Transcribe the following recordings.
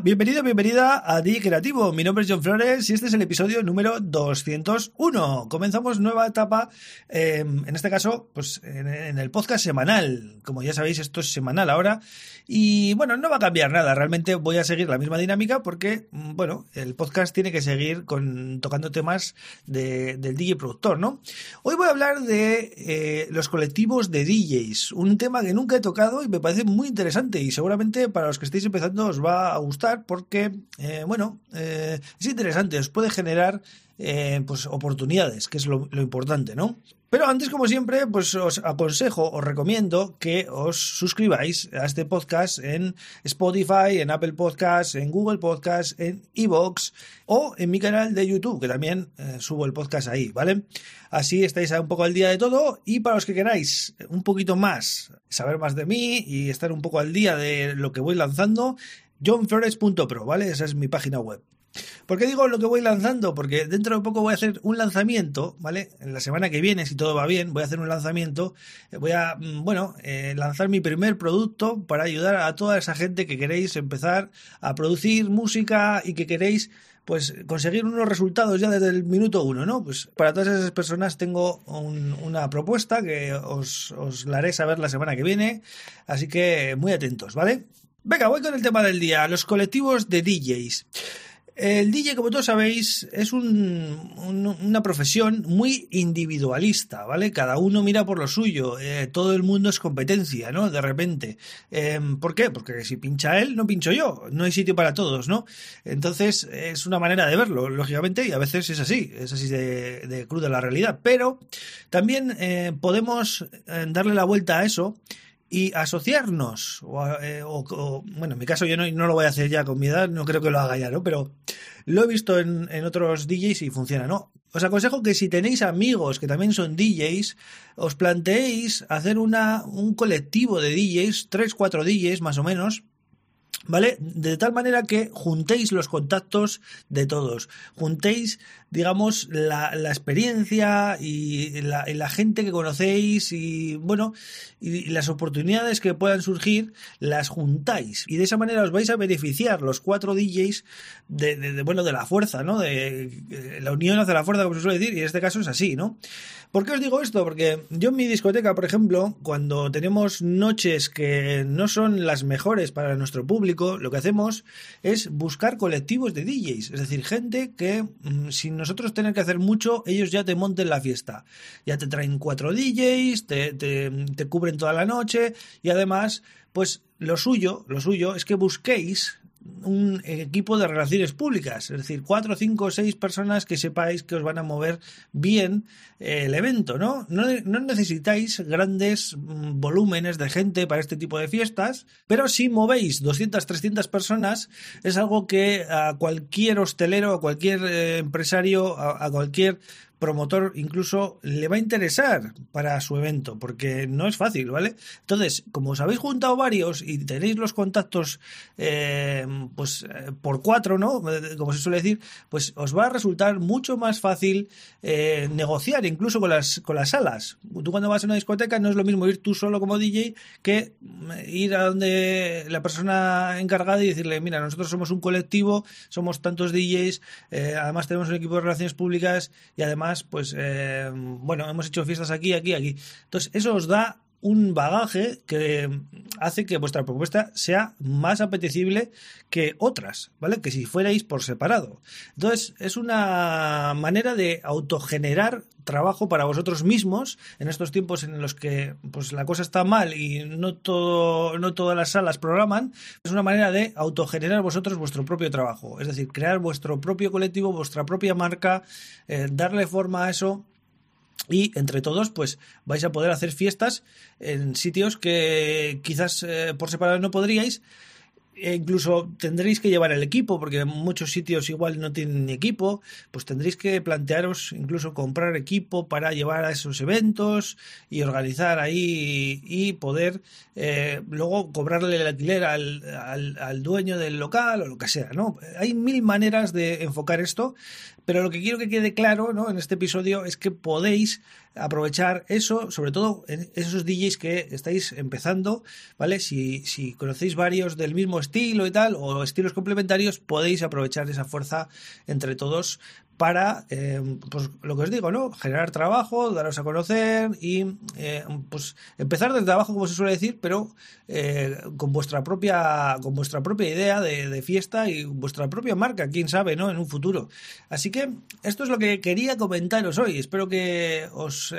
Bienvenido, bienvenida a DJ Creativo. Mi nombre es John Flores y este es el episodio número 201. Comenzamos nueva etapa, eh, en este caso, pues en, el podcast semanal. Como ya sabéis, esto es semanal ahora. Y bueno, no va a cambiar nada. Realmente voy a seguir la misma dinámica porque, mm, bueno, el podcast tiene que seguir con, tocando temas de, del DJ productor, ¿no? Hoy voy a hablar de eh, los colectivos de DJs. Un tema que nunca he tocado y me parece muy interesante y seguramente para los que estéis empezando os va a gustar porque, eh, bueno, eh, es interesante, os puede generar eh, pues oportunidades, que es lo, importante, ¿no? Pero antes, como siempre, pues os aconsejo, os recomiendo que os suscribáis a este podcast en Spotify, en Apple Podcasts, en Google Podcasts, en Evox o en mi canal de YouTube, que también subo el podcast ahí, ¿vale? Así estáis un poco al día de todo y para los que queráis un poquito más, saber más de mí y estar un poco al día de lo que voy lanzando, johnflores.pro, ¿vale? Esa es mi página web. ¿Por qué digo lo que voy lanzando? Porque dentro de poco voy a hacer un lanzamiento, ¿vale? En la semana que viene, si todo va bien, voy a hacer un lanzamiento. Voy a, bueno, eh, lanzar mi primer producto para ayudar a toda esa gente que queréis empezar a producir música y que queréis pues conseguir unos resultados ya desde el minuto uno, ¿no? Pues para todas esas personas tengo un, una propuesta que os, os la haré saber la semana que viene, así que muy atentos, ¿vale? Venga, voy con el tema del día, los colectivos de DJs. El DJ, como todos sabéis, es un, un, una profesión muy individualista, ¿vale? Cada uno mira por lo suyo, eh, todo el mundo es competencia, ¿no? De repente. Eh, ¿Por qué? Porque si pincha él, no pincho yo, no hay sitio para todos, ¿no? Entonces, es una manera de verlo, lógicamente, y a veces es así, es así de, de cruda la realidad. Pero también eh, podemos darle la vuelta a eso y asociarnos, o, eh, o, o, bueno, en mi caso yo no, no, lo voy a hacer ya con mi edad, no creo que lo haga ya, ¿no? Pero lo he visto en, en, otros DJs y funciona, ¿no? Os aconsejo que si tenéis amigos que también son DJs, os planteéis hacer una, un colectivo de DJs, 3, 4 DJs más o menos, ¿Vale? De tal manera que juntéis los contactos de todos, juntéis, digamos, la, experiencia y la, gente que conocéis y, bueno, y, las oportunidades que puedan surgir, las juntáis. Y de esa manera os vais a beneficiar los cuatro DJs de, de, bueno, de la fuerza, ¿no? De, de, la unión hace la fuerza, como se suele decir, y en este caso es así, ¿no? ¿Por qué os digo esto? Porque yo en mi discoteca, por ejemplo, cuando tenemos noches que no son las mejores para nuestro público, lo que hacemos es buscar colectivos de DJs, es decir, gente que mmm, sin nosotros tener que hacer mucho, ellos ya te monten la fiesta. Ya te traen cuatro DJs, te, te, te cubren toda la noche y además, pues lo suyo, lo suyo es que busquéis un equipo de relaciones públicas, es decir, cuatro, cinco, seis personas que sepáis que os van a mover bien eh, el evento, ¿no? ¿no? Necesitáis grandes mm, volúmenes de gente para este tipo de fiestas, pero si movéis 200, 300 personas, es algo que a cualquier hostelero, a cualquier eh, empresario, a cualquier promotor incluso le va a interesar para su evento, porque no es fácil, ¿vale? Entonces, como os habéis juntado varios y tenéis los contactos, eh, pues eh, por cuatro, ¿no? Como se suele decir, pues os va a resultar mucho más fácil eh, negociar incluso con las, con las salas. Tú cuando vas a una discoteca no es lo mismo ir tú solo como DJ que ir a donde la persona encargada y decirle, mira, nosotros somos un colectivo, somos tantos DJs, eh, además tenemos un equipo de relaciones públicas y además pues eh, bueno, hemos hecho fiestas aquí, aquí, aquí. Entonces, eso os da un bagaje que hace que vuestra propuesta sea más apetecible que otras, ¿vale? Que si fuerais por separado. Entonces, es una manera de autogenerar trabajo para vosotros mismos en estos tiempos en los que pues la cosa está mal y no todo no todas las salas programan, es una manera de autogenerar vosotros vuestro propio trabajo, es decir, crear vuestro propio colectivo, vuestra propia marca, eh, darle forma a eso y entre todos pues vais a poder hacer fiestas en sitios que quizás eh, por separado no podríais e incluso tendréis que llevar el equipo, porque en muchos sitios igual no tienen ni equipo, pues tendréis que plantearos incluso comprar equipo para llevar a esos eventos y organizar ahí y poder eh, luego cobrarle el alquiler al, al, al, dueño del local o lo que sea, ¿no? Hay mil maneras de enfocar esto, pero lo que quiero que quede claro ¿no? en este episodio es que podéis aprovechar eso, sobre todo en esos DJs que estáis empezando, ¿vale? Si, si conocéis varios del mismo estilo y tal, o estilos complementarios, podéis aprovechar esa fuerza entre todos para, eh, pues lo que os digo, ¿no? Generar trabajo, daros a conocer y, eh, pues, empezar desde abajo, como se suele decir, pero eh, con vuestra propia, con vuestra propia idea de, fiesta y vuestra propia marca, quién sabe, ¿no? En un futuro. Así que esto es lo que quería comentaros hoy. Espero que os,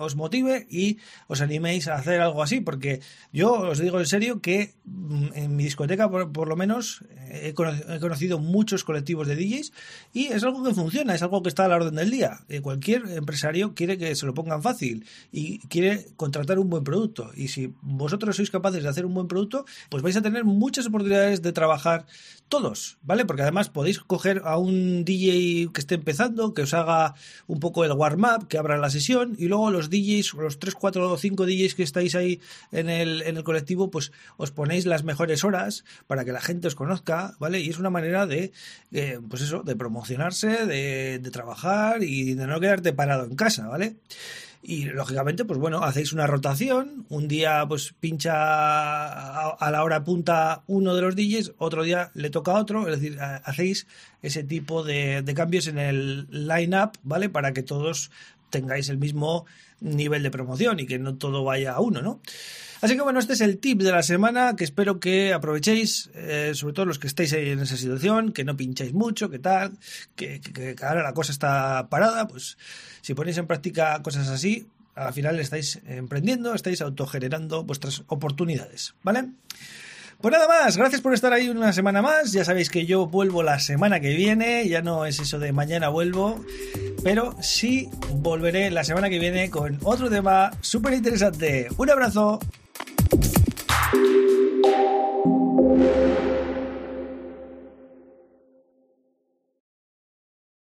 os motive y os animéis a hacer algo así, porque yo os digo en serio que mm, en mi discoteca, por, por lo menos, he conocido, he conocido muchos colectivos de DJs y es algo que funciona es algo que está a la orden del día. Eh, cualquier empresario quiere que se lo pongan fácil y quiere contratar un buen producto. Y si vosotros sois capaces de hacer un buen producto, pues vais a tener muchas oportunidades de trabajar todos, ¿vale? Porque además podéis coger a un DJ que esté empezando, que os haga un poco el warm-up, que abra la sesión, y luego los DJs, los 3, 4 o 5 DJs que estáis ahí en el, en el colectivo, pues os ponéis las mejores horas para que la gente os conozca, ¿vale? Y es una manera de, eh, pues eso, de promocionarse, de de, trabajar y de no quedarte parado en casa, ¿vale? Y lógicamente, pues bueno, hacéis una rotación, un día pues pincha a, la hora punta uno de los DJs, otro día le toca a otro, es decir, hacéis ese tipo de, de cambios en el line-up, ¿vale? Para que todos tengáis el mismo nivel de promoción y que no todo vaya a uno, ¿no? Así que bueno, este es el tip de la semana que espero que aprovechéis, eh, sobre todo los que estéis ahí en esa situación, que no pincháis mucho, que tal, que, que ahora la cosa está parada, pues si ponéis en práctica cosas así, al final estáis emprendiendo, estáis autogenerando vuestras oportunidades, ¿vale? Pues nada más, gracias por estar ahí una semana más. Ya sabéis que yo vuelvo la semana que viene, ya no es eso de mañana vuelvo, pero sí volveré la semana que viene con otro tema súper interesante. Un abrazo.